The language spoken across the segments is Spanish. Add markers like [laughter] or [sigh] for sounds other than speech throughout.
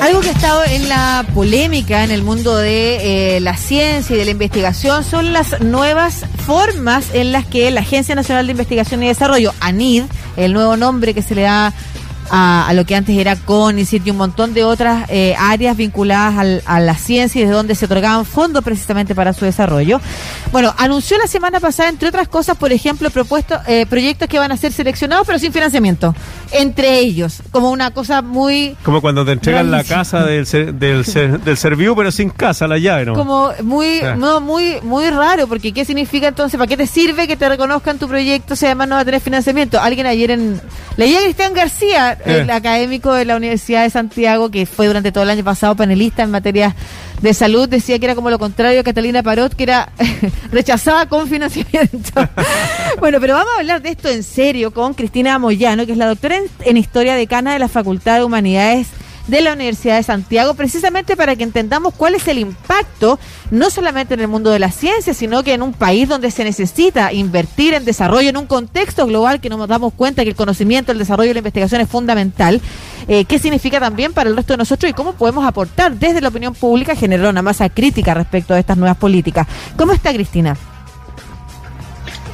Algo que ha estado en la polémica en el mundo de eh, la ciencia y de la investigación son las nuevas formas en las que la Agencia Nacional de Investigación y Desarrollo, ANID, el nuevo nombre que se le da a, lo que antes era CONICIT y un montón de otras eh, áreas vinculadas a la ciencia y de donde se otorgaban fondos precisamente para su desarrollo. Bueno, anunció la semana pasada, entre otras cosas, por ejemplo, propuesto, eh, proyectos que van a ser seleccionados pero sin financiamiento. Entre ellos, como una cosa muy... Como cuando te entregan la casa del, del, [laughs] del Serviu, pero sin casa, la llave, ¿no? Como muy, no, muy, muy raro, porque ¿qué significa entonces? ¿Para qué te sirve que te reconozcan tu proyecto si además no va a tener financiamiento? Alguien ayer en... Leía a Cristian García, el eh. académico de la Universidad de Santiago, que fue durante todo el año pasado panelista en materia de salud, decía que era como lo contrario a Catalina Parot, que era [laughs] rechazada con financiamiento. [laughs] bueno, pero vamos a hablar de esto en serio con Cristina Moyano, que es la doctora en Historia Decana de la Facultad de Humanidades de la Universidad de Santiago, precisamente para que entendamos cuál es el impacto, no solamente en el mundo de la ciencia, sino que en un país donde se necesita invertir en desarrollo, en un contexto global que nos damos cuenta que el conocimiento, el desarrollo y la investigación es fundamental, eh, qué significa también para el resto de nosotros y cómo podemos aportar desde la opinión pública, generar una masa crítica respecto a estas nuevas políticas. ¿Cómo está Cristina?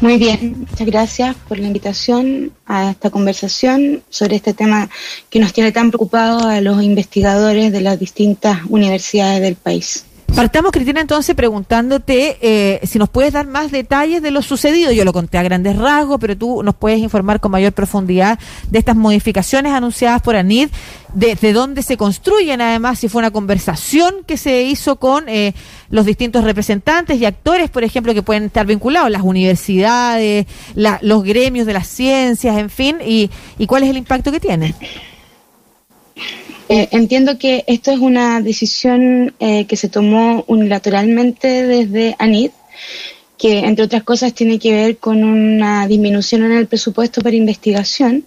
Muy bien, muchas gracias por la invitación a esta conversación sobre este tema que nos tiene tan preocupados a los investigadores de las distintas universidades del país. Partamos, Cristina, entonces preguntándote eh, si nos puedes dar más detalles de lo sucedido. Yo lo conté a grandes rasgos, pero tú nos puedes informar con mayor profundidad de estas modificaciones anunciadas por ANID, de, dónde se construyen, además, si fue una conversación que se hizo con eh, los distintos representantes y actores, por ejemplo, que pueden estar vinculados, las universidades, los gremios de las ciencias, en fin, y, y cuál es el impacto que tiene. Eh, entiendo que esto es una decisión eh, que se tomó unilateralmente desde ANID, que entre otras cosas tiene que ver con una disminución en el presupuesto para investigación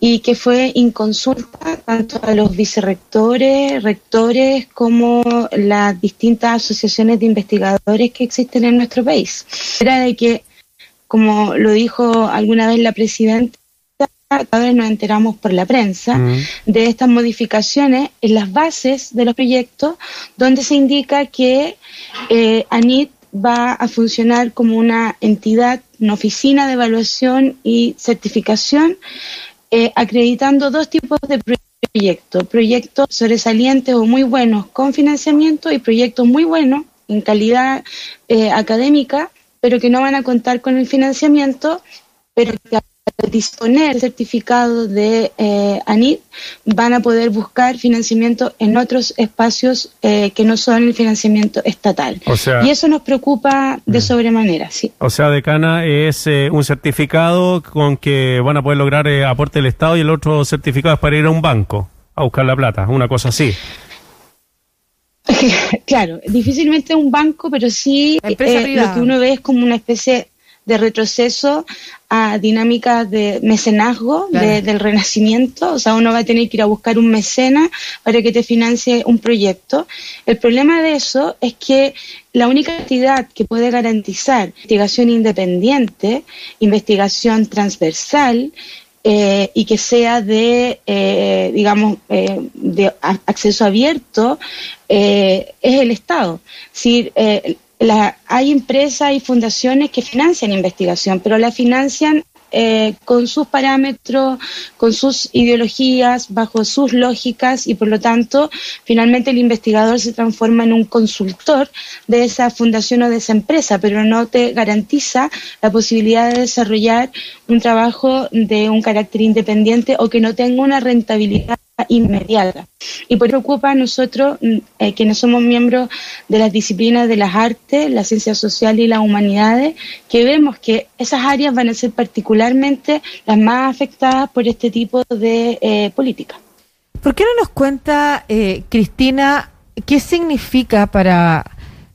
y que fue inconsulta tanto a los vicerrectores, rectores, como las distintas asociaciones de investigadores que existen en nuestro país. Era de que, como lo dijo alguna vez la presidenta, vez nos enteramos por la prensa de estas modificaciones en las bases de los proyectos, donde se indica que eh, ANIT va a funcionar como una entidad, una oficina de evaluación y certificación, eh, acreditando dos tipos de proyectos, proyectos sobresalientes o muy buenos con financiamiento y proyectos muy buenos en calidad eh, académica, pero que no van a contar con el financiamiento, pero que disponer certificado de eh, ANID van a poder buscar financiamiento en otros espacios eh, que no son el financiamiento estatal. y eso nos preocupa de mm. sobremanera, sí. O sea, decana es eh, un certificado con que van a poder lograr eh, aporte del Estado y el otro certificado es para ir a un banco a buscar la plata, una cosa así. [laughs] claro, difícilmente un banco, pero sí lo que uno ve es como una especie de retroceso a dinámicas de mecenazgo del renacimiento, o sea, uno va a tener que ir a buscar un mecena para que te financie un proyecto. El problema de eso es que la única entidad que puede garantizar investigación independiente, investigación transversal, eh, y que sea de, eh, digamos, eh, de acceso abierto, es el Estado. Si, hay empresas y fundaciones que financian investigación, pero la financian eh, con sus parámetros, con sus ideologías, bajo sus lógicas y por lo tanto finalmente el investigador se transforma en un consultor de esa fundación o de esa empresa, pero no te garantiza la posibilidad de desarrollar un trabajo de un carácter independiente o que no tenga una rentabilidad inmediata. Y por eso preocupa a nosotros, mm, eh, quienes somos miembros de las disciplinas de las artes, las ciencias sociales y las humanidades, que vemos que esas áreas van a ser particularmente las más afectadas por este tipo de eh, política. ¿Por qué no nos cuenta, eh, Cristina, qué significa para,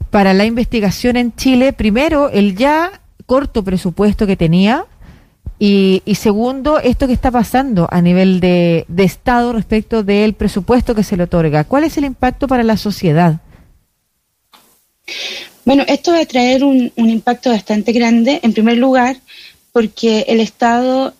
para la investigación en Chile, primero, el ya corto presupuesto que tenía? Y, segundo, esto que está pasando a nivel de, Estado respecto del presupuesto que se le otorga. ¿Cuál es el impacto para la sociedad? Bueno, esto va a traer un, impacto bastante grande, en primer lugar, porque el Estado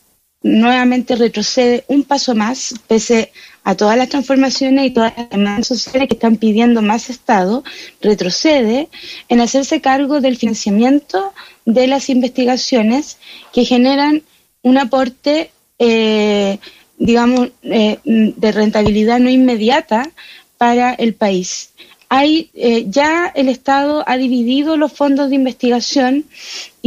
nuevamente retrocede un paso más, pese a todas las transformaciones y todas las demandas sociales que están pidiendo más Estado, retrocede en hacerse cargo del financiamiento de las investigaciones que generan un aporte, eh, digamos, eh, de rentabilidad no inmediata para el país. Hay eh, ya el Estado ha dividido los fondos de investigación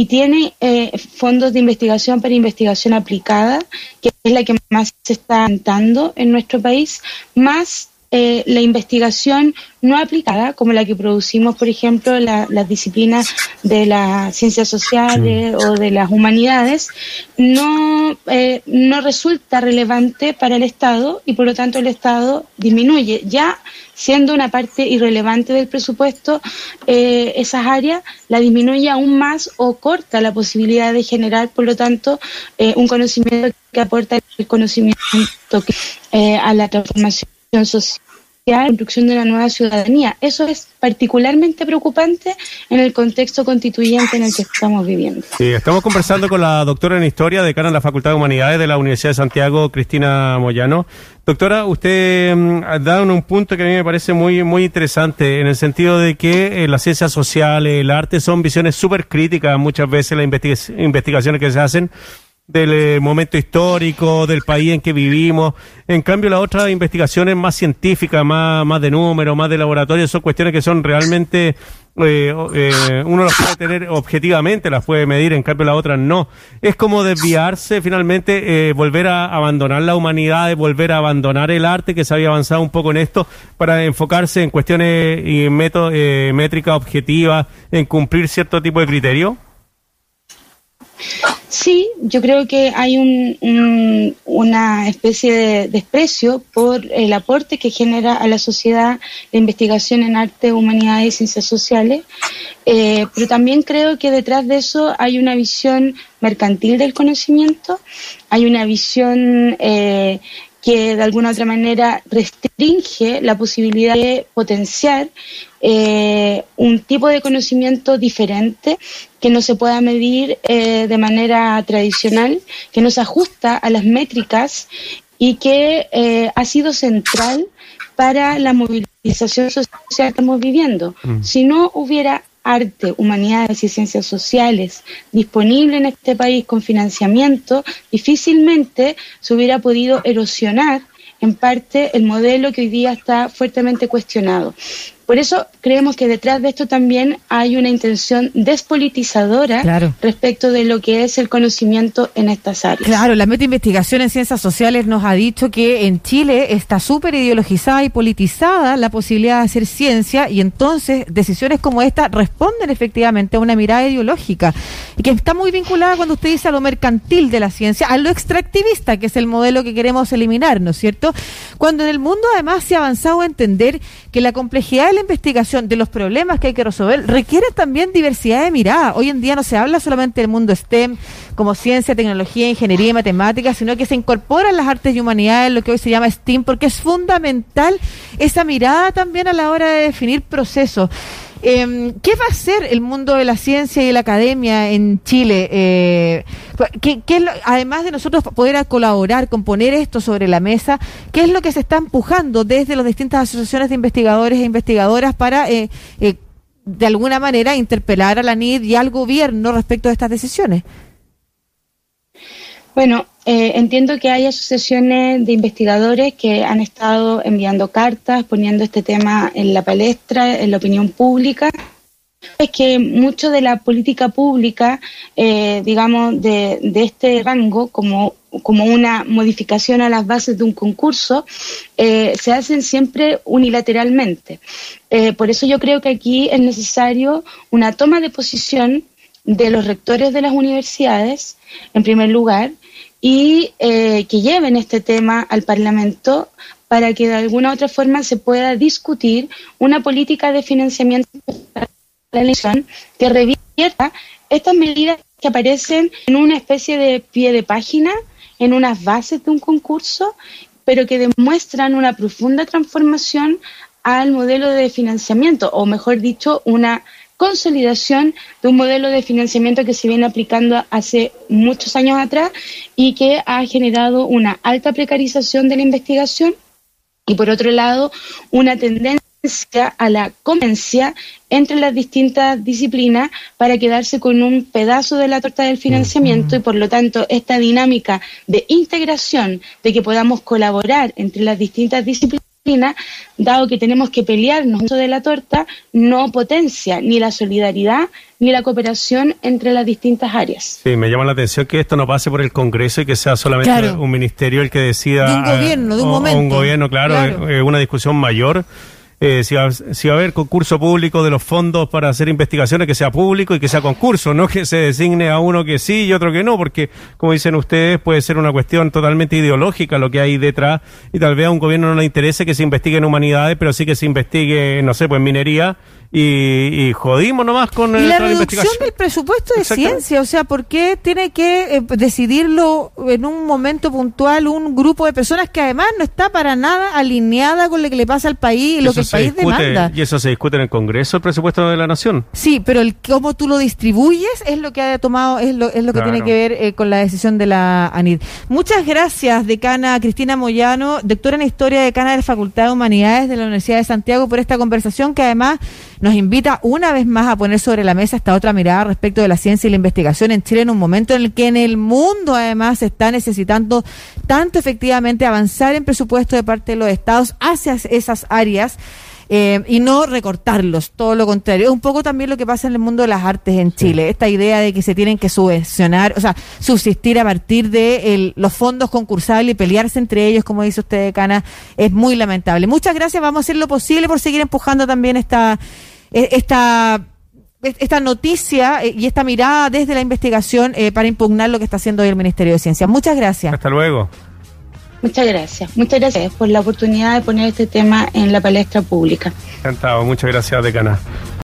y tiene eh, fondos de investigación para investigación aplicada, que es la que más se está dando en nuestro país, más eh, la investigación no aplicada, como la que producimos, por ejemplo, las disciplinas de las ciencias sociales o de las humanidades, no, eh, no resulta relevante para el Estado y por lo tanto el Estado disminuye. Ya siendo una parte irrelevante del presupuesto, eh, esas áreas la disminuye aún más o corta la posibilidad de generar, por lo tanto, un conocimiento que aporta el conocimiento a la transformación social construcción de una nueva ciudadanía. Eso es particularmente preocupante en el contexto constituyente en el que estamos viviendo. Sí, estamos conversando con la doctora en Historia, decana de la Facultad de Humanidades de la Universidad de Santiago, Cristina Moyano. Doctora, usted mm, dado un punto que a mí me parece muy, muy interesante, en el sentido de que eh, las ciencias sociales, el arte son visiones súper críticas muchas veces las investigaciones que se hacen del eh, momento histórico, del país en que vivimos. En cambio, las otras investigaciones más científicas, más, más de número, más de laboratorio, son cuestiones que son realmente, eh, eh, uno las puede tener objetivamente, las puede medir, en cambio las otras no. Es como desviarse finalmente, volver a abandonar la humanidad, volver a abandonar el arte, que se había avanzado un poco en esto, para enfocarse en cuestiones y métodos, métricas objetivas, en cumplir cierto tipo de criterio. Sí, yo creo que hay un, una especie de desprecio por el aporte que genera a la sociedad la investigación en arte, humanidades y ciencias sociales, eh, pero también creo que detrás de eso hay una visión mercantil del conocimiento, hay una visión eh, que de alguna otra manera restringe la posibilidad de potenciar eh, un tipo de conocimiento diferente que no se pueda medir eh, de manera tradicional, que no se ajusta a las métricas y que eh, ha sido central para la movilización social que estamos viviendo. Mm. Si no hubiera arte, humanidades y ciencias sociales disponible en este país con financiamiento, difícilmente se hubiera podido erosionar en parte el modelo que hoy día está fuertemente cuestionado. Por eso creemos que detrás de esto también hay una intención despolitizadora respecto de lo que es el conocimiento en estas áreas. Claro, la meta investigación en ciencias sociales nos ha dicho que en Chile está súper ideologizada y politizada la posibilidad de hacer ciencia y entonces decisiones como esta responden efectivamente a una mirada ideológica y que está muy vinculada cuando usted dice a lo mercantil de la ciencia, a lo extractivista, que es el modelo que queremos eliminar, ¿no es cierto? Cuando en el mundo además se ha avanzado a entender que la complejidad de la investigación de los problemas que hay que resolver requiere también diversidad de mirada. Hoy en día no se habla solamente del mundo STEM como ciencia, tecnología, ingeniería y matemáticas, sino que se incorporan las artes y humanidades, lo que hoy se llama STEAM, porque es fundamental esa mirada también a la hora de definir procesos. Eh, ¿Qué va a hacer el mundo de la ciencia y la academia en Chile? Eh, ¿qué, además de nosotros poder colaborar con poner esto sobre la mesa, ¿qué es lo que se está empujando desde las distintas asociaciones de investigadores e investigadoras para, eh, eh, de alguna manera, interpelar a la NID y al gobierno respecto de estas decisiones? Bueno, eh, entiendo que hay asociaciones de investigadores que han estado enviando cartas, poniendo este tema en la palestra, en la opinión pública. Es que mucho de la política pública, eh, digamos, de, este rango, como, como una modificación a las bases de un concurso, eh, se hacen siempre unilateralmente. por eso yo creo que aquí es necesario una toma de posición de los rectores de las universidades, en primer lugar, y eh, que lleven este tema al Parlamento para que de alguna u otra forma se pueda discutir una política de financiamiento para la elección que revierta estas medidas que aparecen en una especie de pie de página, en unas bases de un concurso, pero que demuestran una profunda transformación al modelo de financiamiento, o mejor dicho, una consolidación de un modelo de financiamiento que se viene aplicando hace muchos años atrás y que ha generado una alta precarización de la investigación y por otro lado una tendencia a la conveniencia entre las distintas disciplinas para quedarse con un pedazo de la torta del financiamiento y por lo tanto esta dinámica de integración, de que podamos colaborar entre las distintas disciplinas, dado que tenemos que pelearnos de la torta, no potencia ni la solidaridad ni la cooperación entre las distintas áreas. Sí, me llama la atención que esto no pase por el Congreso y que sea solamente un ministerio el que decida. De un gobierno, de un momento. Un gobierno, claro, Es una discusión mayor eh, si, va, a haber concurso público de los fondos para hacer investigaciones, que sea público y que sea concurso, no que se designe a uno que sí y otro que no, porque, como dicen ustedes, puede ser una cuestión totalmente ideológica lo que hay detrás y tal vez a un gobierno no le interese que se investigue en humanidades, pero sí que se investigue, no sé, pues en minería y, y, jodimos nomás con y la reducción del presupuesto de ciencia, o sea, ¿por qué tiene que eh, decidirlo en un momento puntual un grupo de personas que además no está para nada alineada con lo que le pasa al país y lo que el país demanda? Y eso se discute en el Congreso, el presupuesto de la Nación. Sí, pero el cómo tú lo distribuyes es lo que ha tomado, es lo, es lo que tiene que ver eh, con la decisión de la ANID. Muchas gracias, decana Cristina Moyano, doctora en Historia decana de la Facultad de Humanidades de la Universidad de Santiago, por esta conversación que además nos invita una vez más a poner sobre la mesa esta otra mirada respecto de la ciencia y la investigación en Chile en un momento en el que en el mundo además se está necesitando tanto efectivamente avanzar en presupuesto de parte de los estados hacia esas áreas. Eh, y no recortarlos, todo lo contrario. Es un poco también lo que pasa en el mundo de las artes en Chile, esta idea de que se tienen que subvencionar, o sea, subsistir a partir de los fondos concursables y pelearse entre ellos, como dice usted, Cana, es muy lamentable. Muchas gracias, vamos a hacer lo posible por seguir empujando también esta esta esta noticia eh, y esta mirada desde la investigación eh, para impugnar lo que está haciendo hoy el Ministerio de Ciencia. Muchas gracias. Hasta luego. Muchas gracias. Muchas gracias por la oportunidad de poner este tema en la palestra pública. Encantado. Muchas gracias, decana.